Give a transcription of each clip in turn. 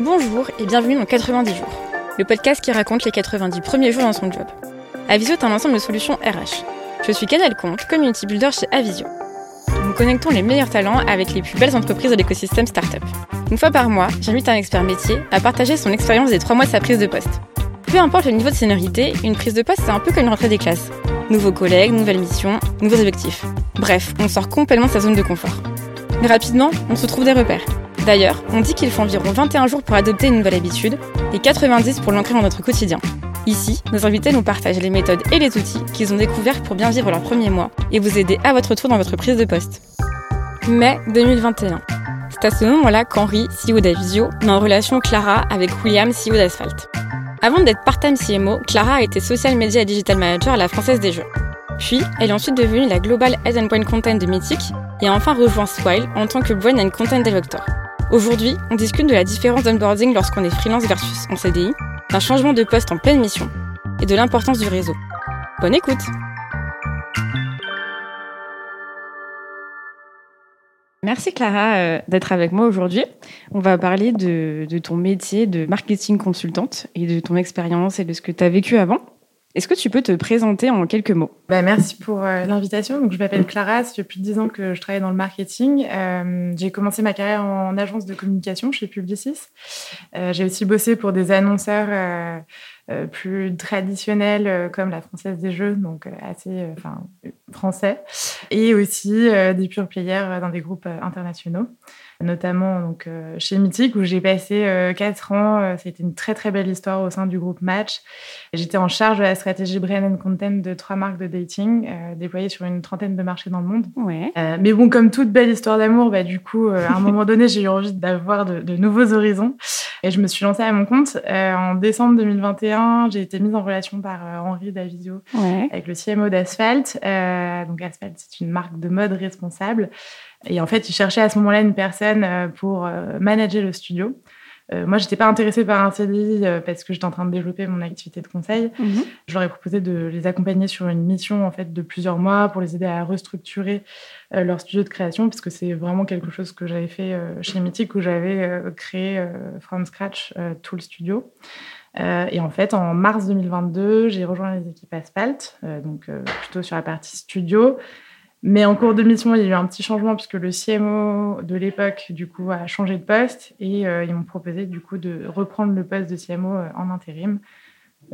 Bonjour et bienvenue dans 90 jours, le podcast qui raconte les 90 premiers jours dans son job. Avisio est un ensemble de solutions RH. Je suis Canal Compte, community builder chez Avisio. Nous connectons les meilleurs talents avec les plus belles entreprises de l'écosystème startup. Une fois par mois, j'invite un expert métier à partager son expérience des trois mois de sa prise de poste. Peu importe le niveau de seniorité, une prise de poste c'est un peu comme une rentrée des classes. Nouveaux collègues, nouvelles missions, nouveaux objectifs. Bref, on sort complètement de sa zone de confort. Mais rapidement, on se trouve des repères. D'ailleurs, on dit qu'il faut environ 21 jours pour adopter une nouvelle habitude et 90 pour l'ancrer dans notre quotidien. Ici, nos invités nous partagent les méthodes et les outils qu'ils ont découverts pour bien vivre leurs premiers mois et vous aider à votre tour dans votre prise de poste. Mai 2021. C'est à ce moment-là qu'Henri, CEO d'Avisio, met en relation Clara avec William, CEO d'Asphalt. Avant d'être part-time CMO, Clara a été Social Media Digital Manager à la Française des Jeux. Puis, elle est ensuite devenue la Global Head and Brand Content de Mythic et a enfin rejoint Swile en tant que Brand and Content Director. Aujourd'hui, on discute de la différence d'onboarding lorsqu'on est freelance versus en CDI, d'un changement de poste en pleine mission et de l'importance du réseau. Bonne écoute Merci Clara euh, d'être avec moi aujourd'hui. On va parler de, de, ton métier de marketing consultante et de ton expérience et de ce que tu as vécu avant. Est-ce que tu peux te présenter en quelques mots? Bah, Merci pour euh, l'invitation. Je m'appelle Clara, ça fait plus de 10 ans que je travaille dans le marketing. Euh, j'ai commencé ma carrière en agence de communication chez Publicis. Euh, j'ai aussi bossé pour des annonceurs plus traditionnels comme la Française des Jeux, donc assez enfin, français, et aussi des pure players dans des groupes internationaux notamment donc, euh, chez Mythic, où j'ai passé euh, quatre ans. Euh, c'était une très, très belle histoire au sein du groupe Match. J'étais en charge de la stratégie brand and content de trois marques de dating, déployées sur une trentaine de marchés dans le monde. Ouais. mais bon, comme toute belle histoire d'amour, bah, du coup, à un moment donné, j'ai eu envie d'avoir de, de, nouveaux horizons. Et je me suis lancée à mon compte. en décembre 2021, j'ai été mise en relation par Henri Davidio ouais. avec le CMO d'Asphalt. Donc, Asphalt, c'est une marque de mode responsable. Et en fait, il cherchait à ce moment-là une personne euh, pour euh, manager le studio. Euh, moi, j'étais pas intéressée par un CDI euh, parce que j'étais en train de développer mon activité de conseil. Mhm. Je leur ai proposé de les accompagner sur une mission en fait de plusieurs mois pour les aider à restructurer euh, leur studio de création, puisque c'est vraiment quelque chose que j'avais fait euh, chez Mythic où j'avais euh, créé from scratch tout le studio. Et en fait, en mars 2022, j'ai rejoint les équipes Asphalt, donc plutôt sur la partie studio. Mais en cours de mission, il y a eu un petit changement puisque le CMO de l'époque, du coup, a changé de poste et euh, ils m'ont proposé, du coup, de reprendre le poste de CMO euh, en intérim.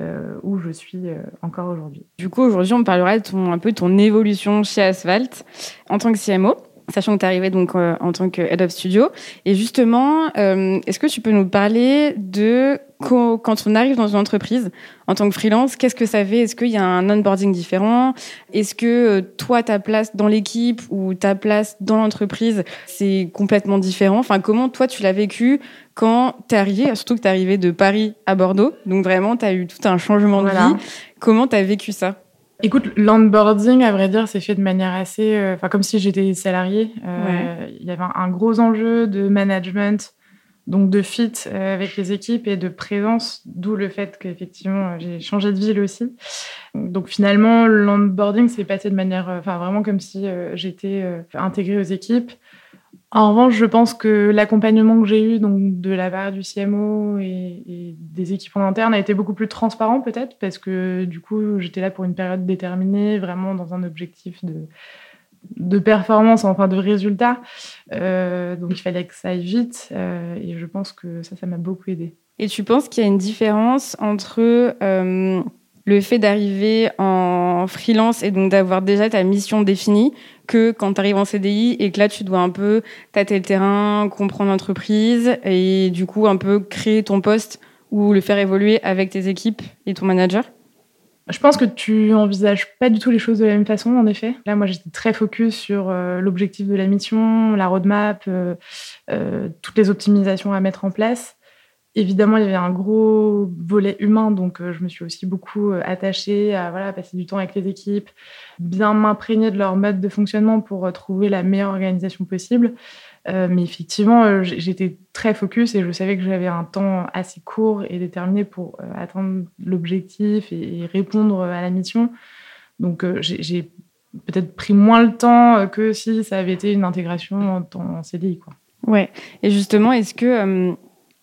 Euh, où je suis euh, encore aujourd'hui. Du coup, aujourd'hui, on parlera de ton, un peu ton évolution chez Asphalt en tant que CMO sachant que tu es arrivé donc euh, en tant que head of studio. Et justement, euh, est-ce que tu peux nous parler de quand on arrive dans une entreprise en tant que freelance, qu'est-ce que ça fait? Est-ce qu'il y a un onboarding différent? Est-ce que euh, toi, ta place dans l'équipe ou ta place dans l'entreprise, c'est complètement différent? Enfin, comment toi, tu l'as vécu quand tu es arrivé, surtout que tu es arrivé de Paris à Bordeaux, donc vraiment, tu as eu tout un changement de Voilà. vie. Comment tu as vécu ça? Écoute, l'onboarding, à vrai dire, c'est fait de manière assez... euh, Enfin, comme si j'étais salarié. Euh, Il y avait un, un gros enjeu de management, donc de fit euh, avec les équipes et de présence, d'où le fait qu'effectivement, j'ai changé de ville aussi. Donc finalement, l'onboarding s'est passé de manière... Enfin, vraiment comme si j'étais intégrée aux équipes. En revanche, je pense que l'accompagnement que j'ai eu de la part du CMO et, des équipes en interne a été beaucoup plus transparent peut-être parce que du coup j'étais là pour une période déterminée, vraiment dans un objectif de, de performance, enfin de résultat. Euh, donc il fallait que ça aille vite euh, et je pense que ça, ça m'a beaucoup aidé. Et tu penses qu'il y a une différence entre euh, le fait d'arriver en freelance et donc d'avoir déjà ta mission définie que quand tu arrives en CDI et que là tu dois un peu tâter le terrain, comprendre l'entreprise et du coup un peu créer ton poste ou le faire évoluer avec tes équipes et ton manager? Je pense que tu envisages pas du tout les choses de la même façon, en effet. Là, moi, j'étais très focus sur euh, l'objectif de la mission, la roadmap, euh, euh, toutes les optimisations à mettre en place. Évidemment, il y avait un gros volet humain, donc euh, je me suis aussi beaucoup euh, attachée à passer du temps avec les équipes, bien m'imprégner de leur mode de fonctionnement pour euh, trouver la meilleure organisation possible. Mais effectivement, j'étais très focus et je savais que j'avais un temps assez court et déterminé pour atteindre l'objectif et, répondre à la mission. Donc, j'ai peut-être pris moins le temps que si ça avait été une intégration en, en CDI. Quoi. Ouais. Et justement, est-ce que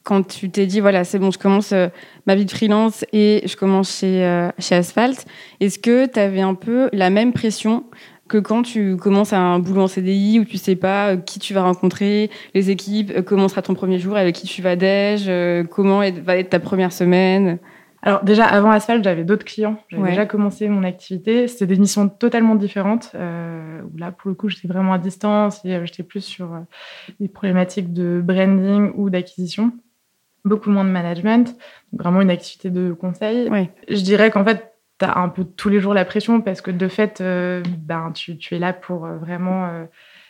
quand tu t'es dit, voilà, c'est bon, je commence euh, ma vie de freelance et je commence chez, euh, chez Asphalt, est-ce que tu avais un peu la même pression que quand tu commences un boulot en CDI où tu sais pas euh, qui tu vas rencontrer, les équipes, comment sera ton premier jour, avec qui tu vas déj, comment va être ta première semaine? Alors déjà, avant Asphalt, j'avais d'autres clients. J'avais déjà commencé mon activité. C'était des missions totalement différentes. Euh, où là, pour le coup, j'étais vraiment à distance et j'étais plus sur des problématiques de branding ou d'acquisition beaucoup moins de management, vraiment une activité de conseil. Je dirais qu'en fait, tu as un peu tous les jours la pression parce que de fait, euh, ben, tu, tu, es là pour euh, vraiment euh,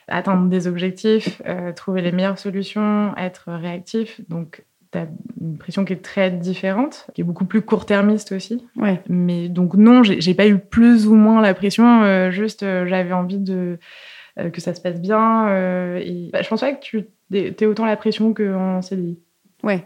atteindre des objectifs, trouver les meilleures solutions, être réactif. Donc, tu as une pression qui est très différente, qui est beaucoup plus court-termiste aussi. Ouais. Mais donc, non, j'ai pas eu plus ou moins la pression, juste j'avais envie de que ça se passe bien. et bah, je pense pas que tu aies autant la pression qu'en CDI. Ouais.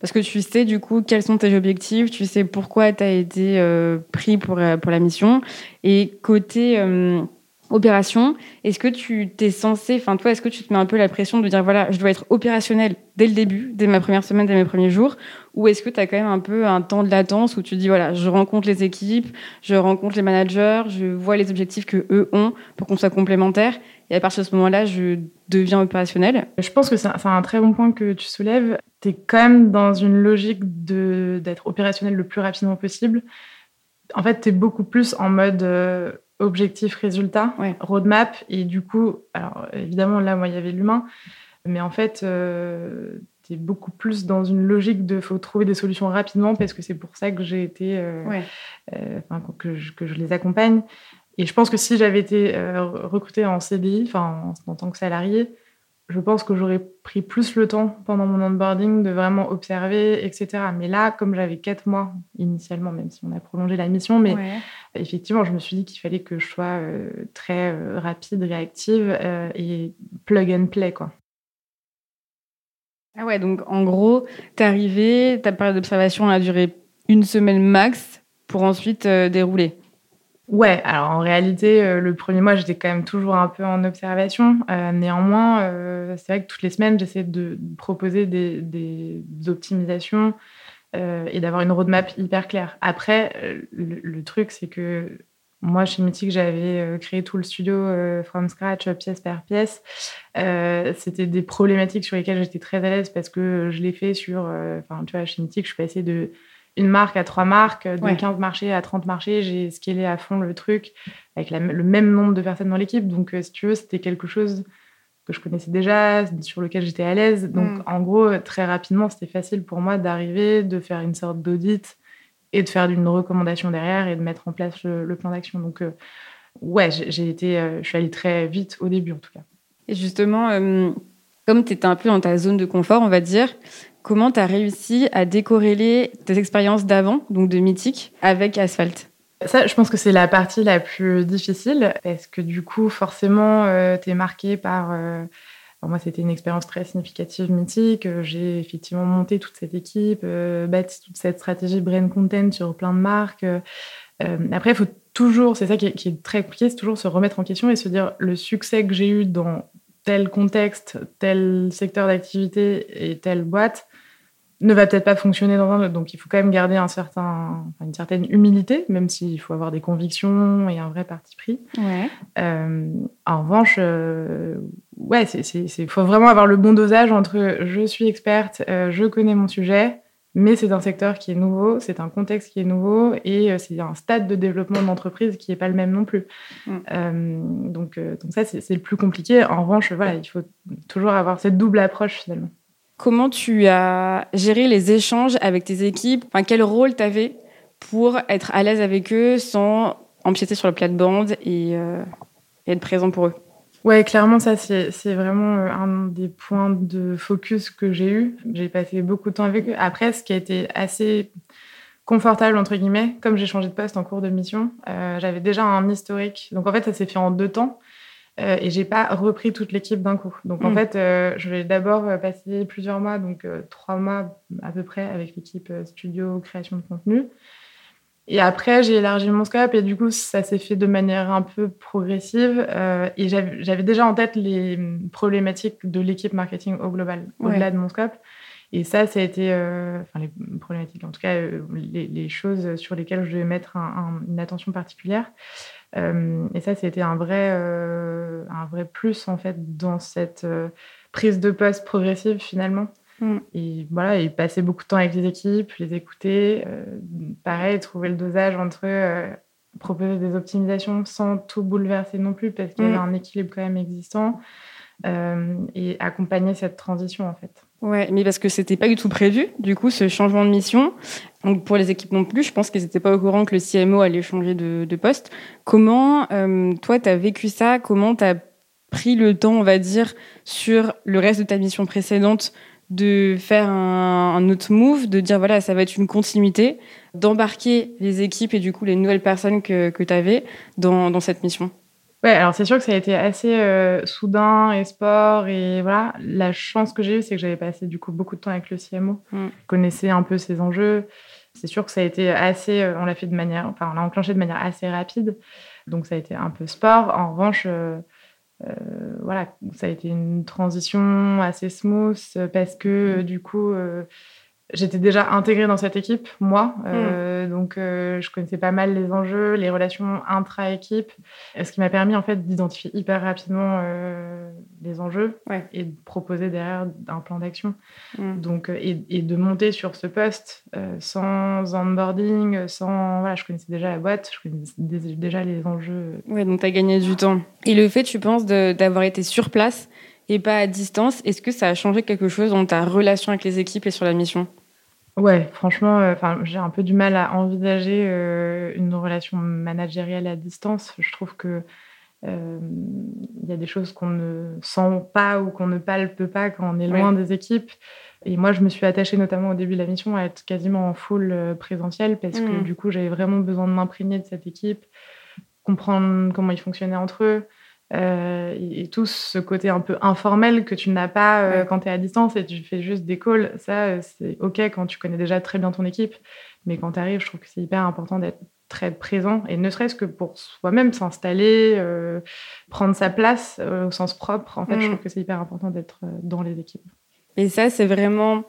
Parce que tu sais du coup quels sont tes objectifs, tu sais pourquoi tu as été euh, pris pour, euh, pour la mission. Et côté euh, opération, est-ce que tu t'es censé, enfin toi, est-ce que tu te mets un peu la pression de dire voilà, je dois être opérationnel dès le début, dès ma première semaine, dès mes premiers jours Ou est-ce que tu as quand même un peu un temps de latence où tu dis voilà, je rencontre les équipes, je rencontre les managers, je vois les objectifs que eux ont pour qu'on soit complémentaires et à partir de ce moment-là, je deviens opérationnel? Je pense que c'est un, très bon point que tu soulèves. Tu es quand même dans une logique d'être opérationnel le plus rapidement possible. En fait, tu es beaucoup plus en mode euh, objectif, résultat, roadmap. Et du coup, alors évidemment, là, moi, il y avait l'humain. Mais en fait, euh, es beaucoup plus dans une logique de faut trouver des solutions rapidement parce que c'est pour ça que j'ai été, euh, que, que, je, les accompagne. Et je pense que si j'avais été euh, recrutée en CDI, enfin en, tant que salarié, je pense que j'aurais pris plus le temps pendant mon onboarding de vraiment observer, etc. Mais là, comme j'avais quatre mois initialement, même si on a prolongé la mission, mais effectivement, je me suis dit qu'il fallait que je sois euh, très euh, rapide, réactive et plug and play, quoi. Ah ouais, donc en gros, t'es arrivé, ta période d'observation a duré une semaine max pour ensuite dérouler. Ouais, alors en réalité, euh, le premier mois, j'étais quand même toujours un peu en observation. Euh, néanmoins, euh, c'est vrai que toutes les semaines, j'essaie de proposer des, des optimisations et d'avoir une roadmap hyper claire. Après, le, truc, c'est que moi, chez Mythic, j'avais créé tout le studio from scratch, pièce par pièce. C'était des problématiques sur lesquelles j'étais très à l'aise parce que je l'ai fait sur... Enfin, tu vois, chez Mythic, je suis passée de une marque à trois marques, de 15 marchés à 30 marchés. J'ai scalé à fond le truc avec le même nombre de personnes dans l'équipe. Donc, euh, si tu veux, c'était quelque chose que je connaissais déjà, sur lequel j'étais à l'aise. Donc, mm. en gros, très rapidement, c'était facile pour moi d'arriver, de faire une sorte d'audit et de faire une recommandation derrière et de mettre en place le, plan d'action. Donc, euh, ouais, j'ai été, euh, je suis allée très vite au début, en tout cas. Et justement, comme tu étais un peu dans ta zone de confort, on va dire, Comment tu as réussi à décorréler tes expériences d'avant, donc de Mythique, avec Asphalt? Ça, je pense que c'est la partie la plus difficile parce que du coup, forcément, euh, tu es marqué par. Euh, moi, c'était une expérience très significative, mythique. J'ai effectivement monté toute cette équipe, euh, bâti toute cette stratégie brand content sur plein de marques. après, il faut toujours, c'est ça qui est, qui est très compliqué, c'est toujours se remettre en question et se dire le succès que j'ai eu dans tel contexte, tel secteur d'activité et telle boîte, ne va peut-être pas fonctionner dans un autre. Donc, il faut quand même garder un certain, une certaine humilité, même s'il faut avoir des convictions et un vrai parti pris. Euh, en revanche, euh, ouais, il faut vraiment avoir le bon dosage entre je suis experte, euh, je connais mon sujet, mais c'est un secteur qui est nouveau, c'est un contexte qui est nouveau et c'est un stade de développement d'entreprise qui n'est pas le même non plus. Mm. donc, donc, ça, c'est le plus compliqué. En revanche, voilà, il faut toujours avoir cette double approche finalement. Comment tu as géré les échanges avec tes équipes? Enfin, Quel rôle tu avais pour être à l'aise avec eux sans empiéter sur le plate-bande et, euh, et, être présent pour eux? Ouais, clairement, ça, c'est vraiment euh, un des points de focus que j'ai eu. J'ai passé beaucoup de temps avec eux. Après, ce qui a été assez confortable, entre guillemets, comme j'ai changé de poste en cours de mission, euh, j'avais déjà un historique. Donc, en fait, ça s'est fait en deux temps. Euh, et j'ai pas repris toute l'équipe d'un coup. Donc en hmm. fait, euh, je vais d'abord passer plusieurs mois, donc trois mois à peu près avec l'équipe studio création de contenu. Et après, j'ai élargi mon scope et du coup, ça s'est fait de manière un peu progressive. et j'avais déjà en tête les problématiques de l'équipe marketing au global, au-delà de mon scope. Et ça, ça a été, enfin les problématiques, en tout cas les, choses sur lesquelles je devais mettre une attention particulière. et ça, c'était un vrai, un vrai plus en fait dans cette prise de poste progressive finalement. Mm. Et voilà, et passer beaucoup de temps avec les équipes, les écouter. Euh, pareil, trouver le dosage entre euh, proposer des optimisations sans tout bouleverser non plus, parce qu'il y a mm. un équilibre quand même existant. Euh, et accompagner cette transition en fait. Ouais, mais parce que c'était pas du tout prévu, du coup, ce changement de mission. Donc pour les équipes non plus, je pense qu'ils n'étaient pas au courant que le CMO allait changer de, de poste. Comment, toi, tu as vécu ça? Comment tu as pris le temps, on va dire, sur le reste de ta mission précédente de faire un, autre move, de dire voilà, ça va être une continuité, d'embarquer les équipes et du coup les nouvelles personnes que, que tu avais dans, dans, cette mission Ouais, alors c'est sûr que ça a été assez euh, soudain et sport et voilà. La chance que j'ai eue, c'est que j'avais passé du coup beaucoup de temps avec le CMO, mm. je connaissais un peu ses enjeux. C'est sûr que ça a été assez, euh, on l'a fait de manière, enfin on l'a enclenché de manière assez rapide, donc ça a été un peu sport. En revanche, euh, euh, voilà, ça a été une transition assez smooth parce que du coup, euh, j'étais déjà intégrée dans cette équipe, moi. Euh, mm. Donc, euh, je connaissais pas mal les enjeux, les relations intra-équipe, ce qui m'a permis en fait d'identifier hyper rapidement euh, les enjeux et de proposer derrière un plan d'action. Mm. Donc, et, et, de monter sur ce poste sans onboarding, sans voilà, je connaissais déjà la boîte, je connaissais déjà les enjeux. Ouais, donc tu as gagné du temps. Et le fait, tu penses, d'avoir été sur place et pas à distance, est-ce que ça a changé quelque chose dans ta relation avec les équipes et sur la mission? Ouais, franchement, euh, enfin, j'ai un peu du mal à envisager euh, une relation managériale à distance. Je trouve que euh, il y a des choses qu'on ne sent pas ou qu'on ne palpe pas quand on est loin des équipes. Et moi, je me suis attachée notamment au début de la mission à être quasiment en full présentiel parce que mmh. du coup, j'avais vraiment besoin de m'imprégner de cette équipe, comprendre comment ils fonctionnaient entre eux. Euh, et, tout ce côté un peu informel que tu n'as pas euh, quand tu es à distance et tu fais juste des calls, ça, euh, c'est OK quand tu connais déjà très bien ton équipe. Mais quand tu arrives, je trouve que c'est hyper important d'être très présent et ne serait-ce que pour soi-même s'installer, prendre sa place au sens propre. En fait, je mm. trouve que c'est hyper important d'être dans les équipes. Et ça, c'est vraiment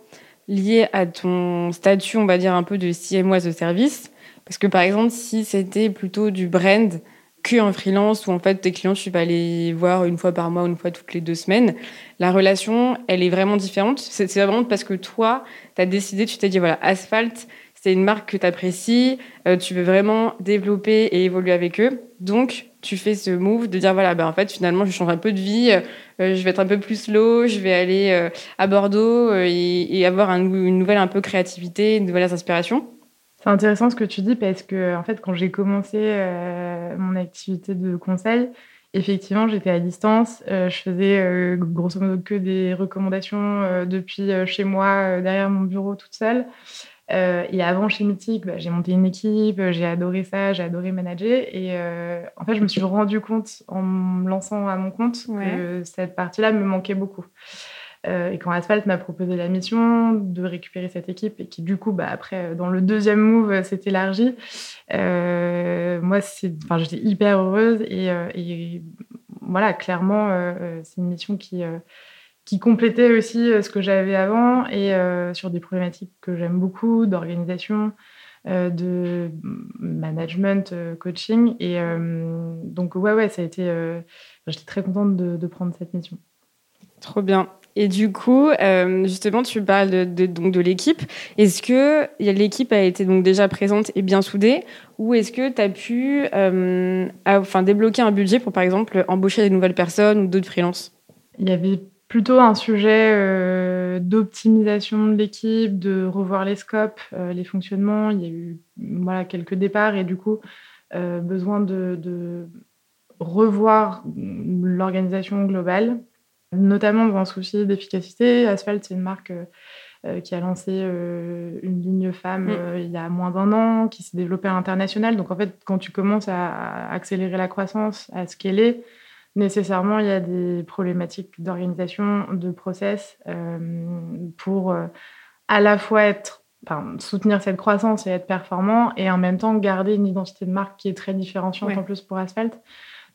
lié à ton statut, on va dire, un peu de CMO de service. Parce que par exemple, si c'était plutôt du brand, que en freelance où en fait tes clients tu vas les voir une fois par mois une fois toutes les deux semaines, la relation elle est vraiment différente. C'est vraiment parce que toi tu as décidé, tu t'es dit voilà, Asphalt c'est une marque que tu apprécies, euh, tu veux vraiment développer et évoluer avec eux. Donc tu fais ce move de dire voilà ben en fait finalement je change un peu de vie, euh, je vais être un peu plus slow, je vais aller euh, à Bordeaux et, avoir une nouvelle un peu créativité, une nouvelle inspiration. C'est intéressant ce que tu dis parce que en fait, quand j'ai commencé euh, mon activité de conseil, effectivement, j'étais à distance. Euh, je faisais euh, grosso modo que des recommandations depuis chez moi, derrière mon bureau, toute seule. et avant, chez Mythique, bah, j'ai monté une équipe, j'ai adoré ça, j'ai adoré manager. Et en fait, je me suis rendu compte en me lançant à mon compte que cette partie-là me manquait beaucoup. Euh, et quand Asphalt m'a proposé la mission de récupérer cette équipe et qui du coup, bah, après, dans le deuxième move, euh, s'est élargi, euh, moi, j'étais hyper heureuse et, voilà, clairement, c'est une mission qui, complétait aussi ce que j'avais avant et sur des problématiques que j'aime beaucoup, d'organisation, de management, coaching. Et donc, ouais, ouais, ça a été. J'étais très contente de prendre cette mission. Trop bien. Et du coup, euh, justement, tu parles de, donc de l'équipe. Est-ce que l'équipe a été donc déjà présente et bien soudée, ou est-ce que tu as pu, euh, enfin, débloquer un budget pour, par exemple, embaucher des nouvelles personnes ou d'autres freelances? Il y avait plutôt un sujet euh, d'optimisation de l'équipe, de revoir les scopes, les fonctionnements. Il y a eu quelques départs et du coup besoin de revoir l'organisation globale notamment dans un souci d'efficacité. Asphalt, c'est une marque euh, euh, qui a lancé euh, une ligne femme mm. il y a moins d'un an, qui s'est développée à l'international. Donc en fait, quand tu commences à accélérer la croissance, à ce qu'elle est, nécessairement, il y a des problématiques d'organisation, de process pour à la fois être Enfin, soutenir cette croissance et être performant et en même temps garder une identité de marque qui est très différenciante en plus pour Asphalt.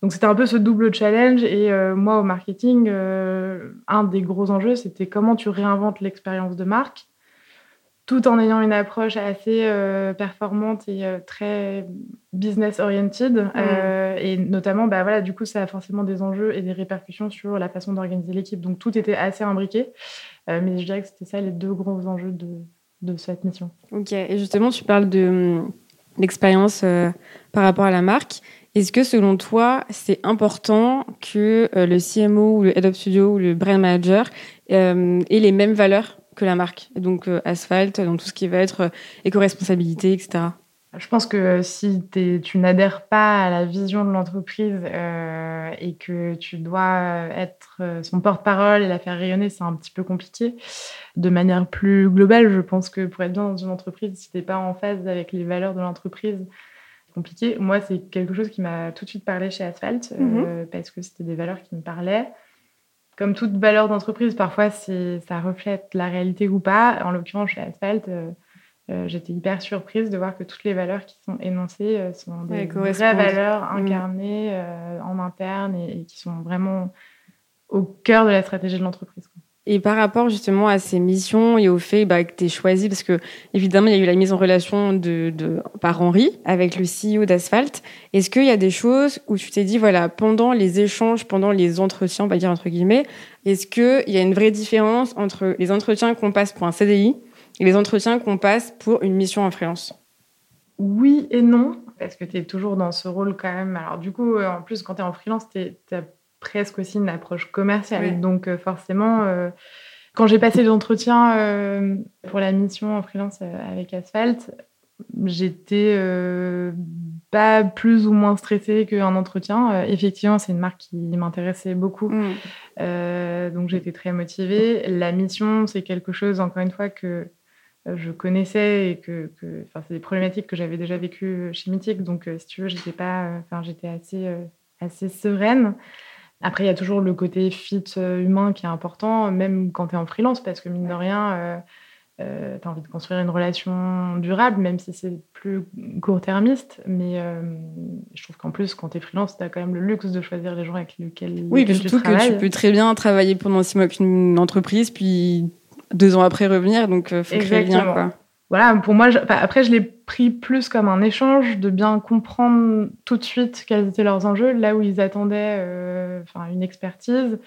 Donc c'était un peu ce double challenge. Et moi, au marketing, un des gros enjeux, c'était comment tu réinventes l'expérience de marque tout en ayant une approche assez euh, performante et euh, très business oriented. Mm. Euh, et notamment, bah, voilà, du coup, ça a forcément des enjeux et des répercussions sur la façon d'organiser l'équipe. Donc tout était assez imbriqué. mais je dirais que c'était ça les deux gros enjeux de, de, cette mission. Ok, et justement, tu parles de l'expérience par rapport à la marque. Est-ce que selon toi, c'est important que le CMO ou le Head of Studio ou le Brand Manager aient les mêmes valeurs que la marque? Donc euh, asphalte, dans tout ce qui va être euh, éco-responsabilité, etc. Je pense que si tu n'adhères pas à la vision de l'entreprise euh, et que tu dois être son porte-parole et la faire rayonner, c'est un petit peu compliqué. De manière plus globale, je pense que pour être bien dans une entreprise, si tu n'es pas en phase avec les valeurs de l'entreprise, compliqué. Moi, c'est quelque chose qui m'a tout de suite parlé chez Asphalt mhm. parce que c'était des valeurs qui me parlaient comme toute valeur d'entreprise, parfois ça reflète la réalité ou pas. En l'occurrence, chez Asphalt, euh, euh, j'étais hyper surprise de voir que toutes les valeurs qui sont énoncées euh, sont des vraies valeurs mm. incarnées en interne et, qui sont vraiment au cœur de la stratégie de l'entreprise. Et par rapport justement à ces missions et au fait bah, que tu es choisi, parce que évidemment, il y a eu la mise en relation de, par Henri avec le CEO d'Asphalt. Est-ce qu'il y a des choses où tu t'es dit, voilà, pendant les échanges, pendant les entretiens, on va dire entre guillemets, est-ce qu'il y a une vraie différence entre les entretiens qu'on passe pour un CDI et les entretiens qu'on passe pour une mission en freelance? Oui et non, parce que tu es toujours dans ce rôle quand même. Alors du coup, euh, en plus, quand tu es en freelance, tu presque aussi une approche commerciale. Donc euh, forcément, euh, quand j'ai passé l'entretien euh, pour la mission en freelance avec Asphalt, j'étais pas plus ou moins stressée qu'un entretien. effectivement, c'est une marque qui m'intéressait beaucoup. Mm. donc j'étais très motivée. La mission, c'est quelque chose, encore une fois, que je connaissais et que, que c'est des problématiques que j'avais déjà vécues chez Mythique. Donc, si tu veux, j'étais pas, enfin, j'étais assez, assez sereine. Après, il y a toujours le côté fit euh, humain qui est important, même quand tu es en freelance, parce que mine de rien, euh, euh tu as envie de construire une relation durable, même si c'est plus court-termiste. Mais euh, je trouve qu'en plus, quand tu es freelance, tu as quand même le luxe de choisir les gens avec lesquels, oui, lesquels surtout que tu peux très bien travailler pendant six mois avec une entreprise, puis deux ans après revenir, donc il faut créer bien. Quoi voilà, pour moi, après, je l'ai pris plus comme un échange, de bien comprendre tout de suite quels étaient leurs enjeux, là où ils attendaient euh, une expertise.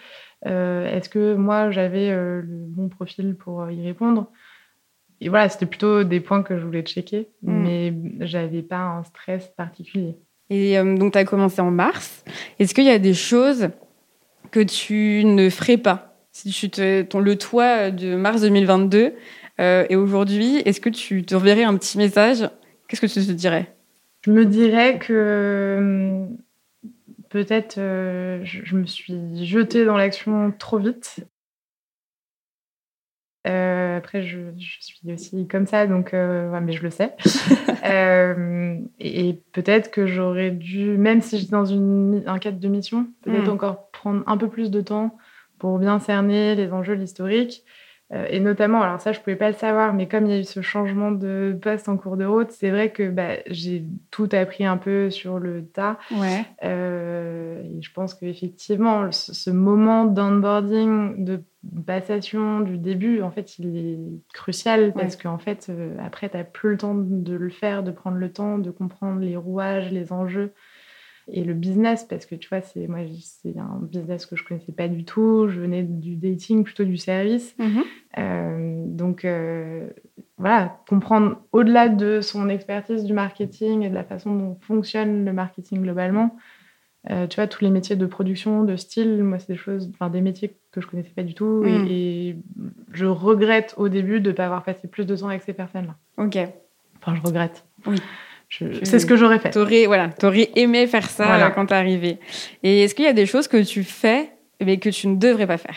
Euh, est-ce que moi, j'avais euh, le bon profil pour y répondre? Et voilà, c'était plutôt des points que je voulais checker, mm. mais j'avais pas un stress particulier. Et donc, tu as commencé en mars. Est-ce qu'il y a des choses que tu ne ferais pas? Si tu te, ton, le toit de mars 2022 euh, et aujourd'hui, est-ce que tu te reverrais un petit message? Qu'est-ce que tu te dirais? Je me dirais que hum, peut-être euh, je, me suis jetée dans l'action trop vite. Euh, après, je, suis aussi comme ça, donc mais je le sais. et, peut-être que j'aurais dû, même si j'étais dans une, un cadre de mission, peut-être hmm. encore prendre un peu plus de temps pour bien cerner les enjeux, l'historique, et notamment, alors ça, je pouvais pas le savoir, mais comme il y a eu ce changement de poste en cours de route, c'est vrai que bah, j'ai tout appris un peu sur le tas. Ouais. Euh, et je pense qu'effectivement, ce moment d'onboarding, de passation du début, en fait, il est crucial parce qu'en fait, euh, après, tu n'as plus le temps de le faire, de prendre le temps de comprendre les rouages, les enjeux et le business parce que tu vois c'est moi c'est un business que je connaissais pas du tout. Je venais du dating plutôt du service. Mhm. euh, donc euh, voilà comprendre au-delà de son expertise du marketing et de la façon dont fonctionne le marketing globalement. Euh, tu vois tous les métiers de production de style moi c'est des choses enfin des métiers que je connaissais pas du tout. Et, mhm. et, je regrette au début de pas avoir passé plus de temps avec ces personnes là ok. Enfin je regrette. Oui c'est ce que j'aurais fait. T'aurais, voilà, aurais aimé faire ça quand quand t'es arrivé. Et est-ce qu'il y a des choses que tu fais mais que tu ne devrais pas faire?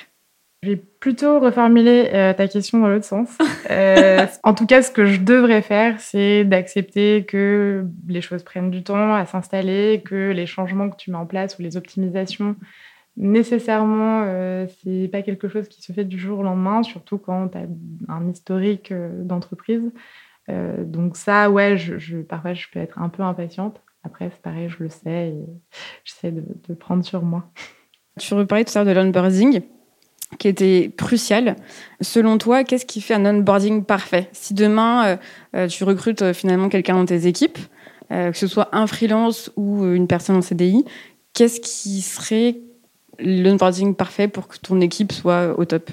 Je vais plutôt reformuler euh, ta question dans l'autre sens. Euh, en tout cas, ce que je devrais faire, c'est d'accepter que les choses prennent du temps à s'installer, que les changements que tu mets en place ou les optimisations, nécessairement, euh, c'est pas quelque chose qui se fait du jour au lendemain, surtout quand tu as un historique d'entreprise. Euh, donc ça, ouais, je, parfois, je peux être un peu impatiente. après, c'est pareil, je le sais et j'essaie de, de prendre sur moi. Tu reparlais tout à l'heure de l'onboarding qui était crucial. Selon toi, qu'est-ce qui fait un onboarding parfait? Si demain, euh, euh, tu recrutes finalement quelqu'un dans tes équipes, que ce soit un freelance ou une personne en CDI, qu'est-ce qui serait l'onboarding parfait pour que ton équipe soit au top?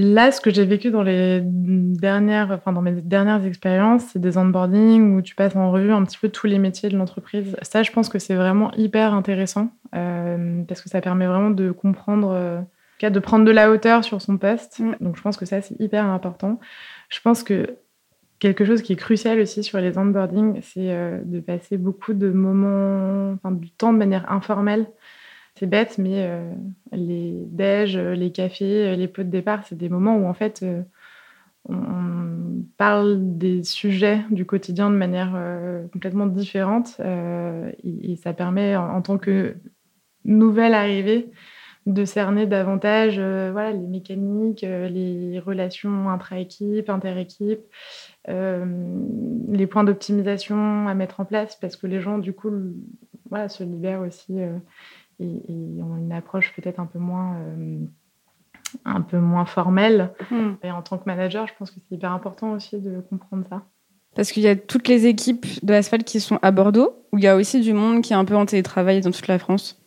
Là, ce que j'ai vécu dans les dernières, enfin dans mes dernières expériences, c'est des onboarding où tu passes en revue un petit peu tous les métiers de l'entreprise. Ça, je pense que c'est vraiment hyper intéressant euh, parce que ça permet vraiment de comprendre, euh, de prendre de la hauteur sur son poste. Mm. Donc, je pense que ça, c'est hyper important. Je pense que quelque chose qui est crucial aussi sur les onboarding, c'est euh, de passer beaucoup de moments, enfin, du temps de manière informelle c'est bête, mais euh, les déj, les cafés, les pots de départ, c'est des moments où en fait euh, on parle des sujets du quotidien de manière euh, complètement différente et, ça permet en, tant que nouvelle arrivée de cerner davantage les mécaniques, les relations intra-équipe, inter-équipe, les points d'optimisation à mettre en place parce que les gens du coup se libèrent aussi et, ont une approche peut-être un peu moins euh, un peu moins formelle. Hmm. Et en tant que manager, je pense que c'est hyper important aussi de comprendre ça. Parce qu'il y a toutes les équipes de Asphalt qui sont à Bordeaux, ou il y a aussi du monde qui est un peu en télétravail dans toute la France?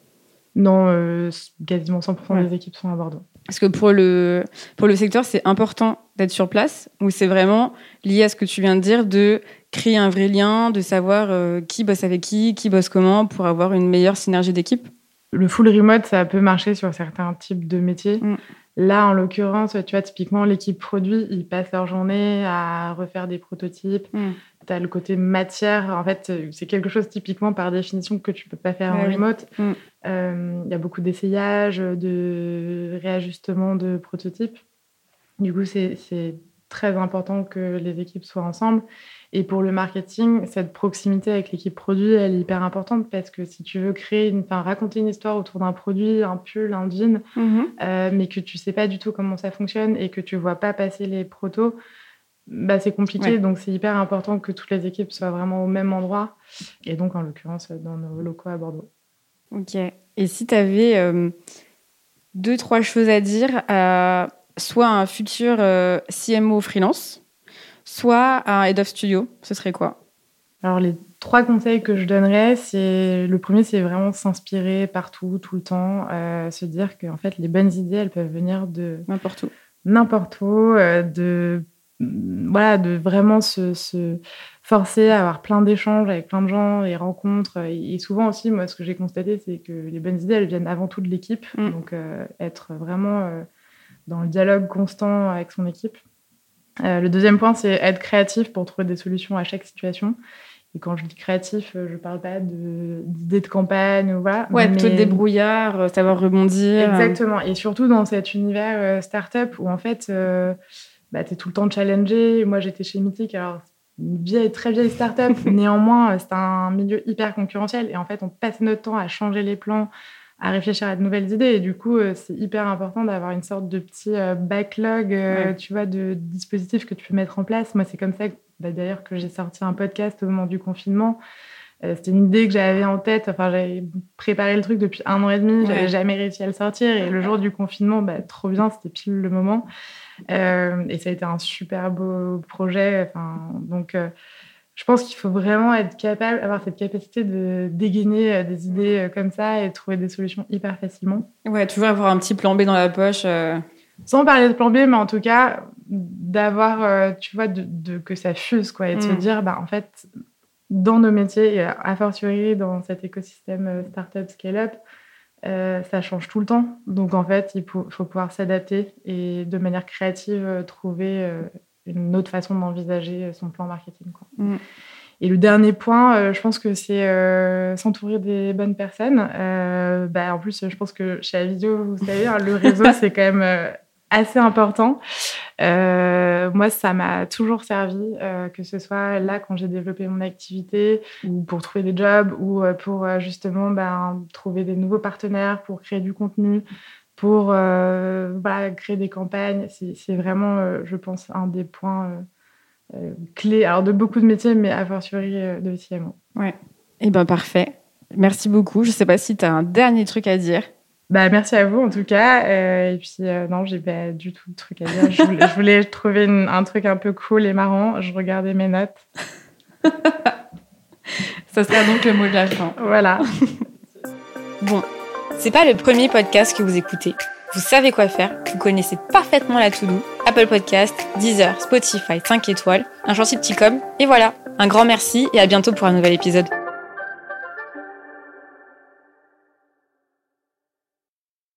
Non, euh, quasiment 100% des équipes sont à Bordeaux. Parce que pour le, pour le secteur, c'est important d'être sur place, ou c'est vraiment lié à ce que tu viens de dire, de créer un vrai lien, de savoir euh, qui bosse avec qui, qui bosse comment, pour avoir une meilleure synergie d'équipe? Le full remote, ça peut marcher sur certains types de métiers. Mm. Là, en l'occurrence, tu vois, typiquement, l'équipe produit, ils passent leur journée à refaire des prototypes. Mm. Tu as le côté matière. En fait, c'est quelque chose typiquement par définition que tu peux pas faire en remote. Mm. Euh, il y a beaucoup d'essayages, de réajustements de prototypes. Du coup, c'est très important que les équipes soient ensemble. Et pour le marketing, cette proximité avec l'équipe produit, elle est hyper importante parce que si tu veux créer, une, enfin, raconter une histoire autour d'un produit, un pull, un jean, mhm. euh, mais que tu sais pas du tout comment ça fonctionne et que tu vois pas passer les protos, bah, c'est compliqué. Donc, c'est hyper important que toutes les équipes soient vraiment au même endroit. Et donc, en l'occurrence, dans nos locaux à Bordeaux. Ok. Et si tu avais euh, deux, trois choses à dire à soit un futur euh, CMO freelance, soit un head of studio, ce serait quoi? Alors les trois conseils que je donnerais, c'est le premier, c'est vraiment s'inspirer partout, tout le temps, euh, se dire que en fait les bonnes idées, elles peuvent venir de n'importe où, n'importe où, euh, de voilà, de vraiment se, forcer à avoir plein d'échanges avec plein de gens, et rencontres. Et, souvent aussi, moi, ce que j'ai constaté, c'est que les bonnes idées, elles viennent avant tout de l'équipe. Mm. Donc, euh, être vraiment dans le dialogue constant avec son équipe. Euh, le deuxième point, c'est être créatif pour trouver des solutions à chaque situation. Et quand je dis créatif, euh, je ne parle pas d'idées de, campagne ou voilà. Ouais, plutôt débrouillard, euh, savoir rebondir. Exactement. Et surtout dans cet univers startup où en fait, bah, tu es tout le temps challengé. Moi, j'étais chez Mythic, alors une vieille, très vieille startup. Néanmoins, c'est un milieu hyper concurrentiel. Et en fait, on passe notre temps à changer les plans, à réfléchir à de nouvelles idées. Et du coup, euh, c'est hyper important d'avoir une sorte de petit euh, backlog, euh, tu vois, de dispositifs que tu peux mettre en place. Moi, c'est comme ça, bah, d'ailleurs, que j'ai sorti un podcast au moment du confinement. C'était une idée que j'avais en tête. Enfin, j'avais préparé le truc depuis un an et demi. J'avais jamais réussi à le sortir. Et le jour du confinement, bah, trop bien, c'était pile le moment. et ça a été un super beau projet. Enfin, donc, je pense qu'il faut vraiment être capable, avoir cette capacité de dégainer euh, des idées euh, comme ça et trouver des solutions hyper facilement. Ouais, toujours avoir un petit plan B dans la poche. Euh. Sans parler de plan B, mais en tout cas, d'avoir, tu vois, de, que ça fuse, quoi, et de se mm. dire, bah, en fait, dans nos métiers, et a fortiori dans cet écosystème startup, scale-up, ça change tout le temps. Donc, en fait, il faut, faut pouvoir s'adapter et de manière créative trouver une autre façon d'envisager son plan marketing. Quoi. Mm. Et le dernier point, euh, je pense que c'est euh, s'entourer des bonnes personnes. Euh, bah, en plus, je pense que chez Avisio, vous savez, hein, le réseau, c'est quand même assez important. moi, ça m'a toujours servi, que ce soit là quand j'ai développé mon activité, ou pour trouver des jobs, ou pour justement ben, trouver des nouveaux partenaires, pour créer du contenu, pour euh, créer des campagnes. C'est vraiment, euh, je pense, un des points clé, alors de beaucoup de métiers, mais à fortiori de CMO. Ouais. Eh ben parfait. Merci beaucoup. Je ne sais pas si tu as un dernier truc à dire. Bah, merci à vous en tout cas. et puis non, j'ai pas du tout de truc à dire. Je voulais, trouver un truc un peu cool et marrant. Je regardais mes notes. Ça sera donc le mot de la fin. Voilà. bon, c'est pas le premier podcast que vous écoutez. Vous savez quoi faire, vous connaissez parfaitement la to-do, Apple Podcast, Deezer, Spotify, 5 étoiles, un gentil petit com, et voilà. Un grand merci et à bientôt pour un nouvel épisode.